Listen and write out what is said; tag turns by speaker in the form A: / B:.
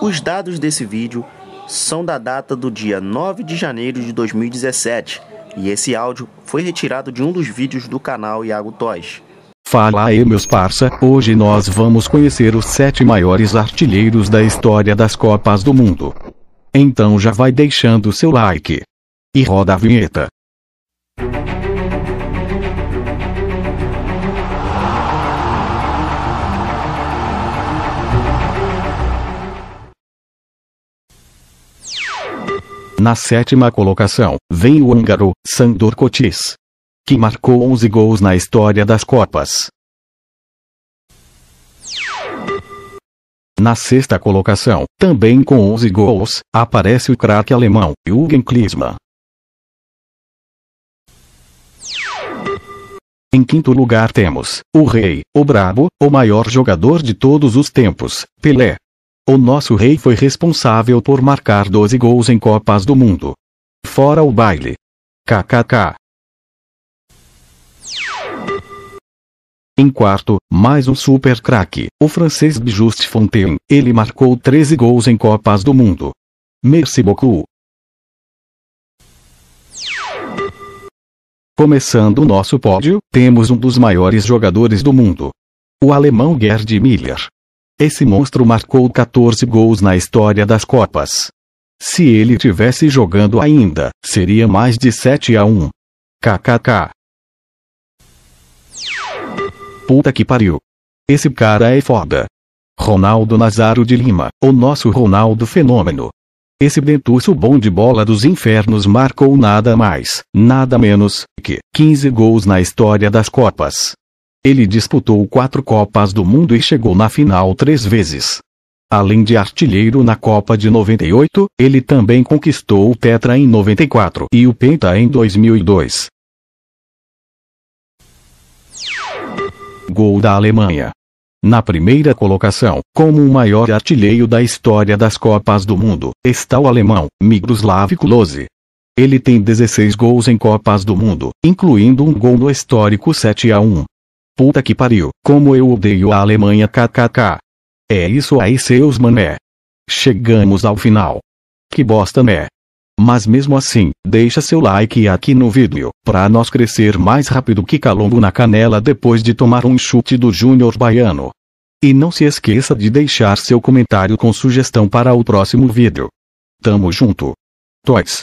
A: Os dados desse vídeo são da data do dia 9 de janeiro de 2017 e esse áudio foi retirado de um dos vídeos do canal Iago Toys.
B: Fala aí meus parça, hoje nós vamos conhecer os sete maiores artilheiros da história das Copas do Mundo. Então já vai deixando seu like. E roda a vinheta. Na sétima colocação, vem o húngaro, Sandor Kotis. Que marcou 11 gols na história das Copas. Na sexta colocação, também com 11 gols, aparece o craque alemão, Jürgen Klinsmann. Em quinto lugar temos, o rei, o brabo, o maior jogador de todos os tempos, Pelé. O nosso rei foi responsável por marcar 12 gols em Copas do Mundo. Fora o baile. KKK. Em quarto, mais um super craque, o francês Juste Fontaine. Ele marcou 13 gols em Copas do Mundo. Merci beaucoup. Começando o nosso pódio, temos um dos maiores jogadores do mundo. O alemão Gerd Miller. Esse monstro marcou 14 gols na história das Copas. Se ele tivesse jogando ainda, seria mais de 7 a 1. KKK. Puta que pariu. Esse cara é foda. Ronaldo Nazaro de Lima, o nosso Ronaldo Fenômeno. Esse dentuço bom de bola dos infernos marcou nada mais, nada menos, que 15 gols na história das Copas. Ele disputou quatro Copas do Mundo e chegou na final três vezes. Além de artilheiro na Copa de 98, ele também conquistou o Tetra em 94 e o Penta em 2002. Gol da Alemanha. Na primeira colocação, como o maior artilheiro da história das Copas do Mundo, está o alemão, Miroslav Klose. Ele tem 16 gols em Copas do Mundo, incluindo um gol no histórico 7 a 1. Puta que pariu, como eu odeio a Alemanha kkk. É isso aí seus mané. Chegamos ao final. Que bosta né? Mas mesmo assim, deixa seu like aqui no vídeo, pra nós crescer mais rápido que calombo na canela depois de tomar um chute do Júnior Baiano. E não se esqueça de deixar seu comentário com sugestão para o próximo vídeo. Tamo junto. Toys.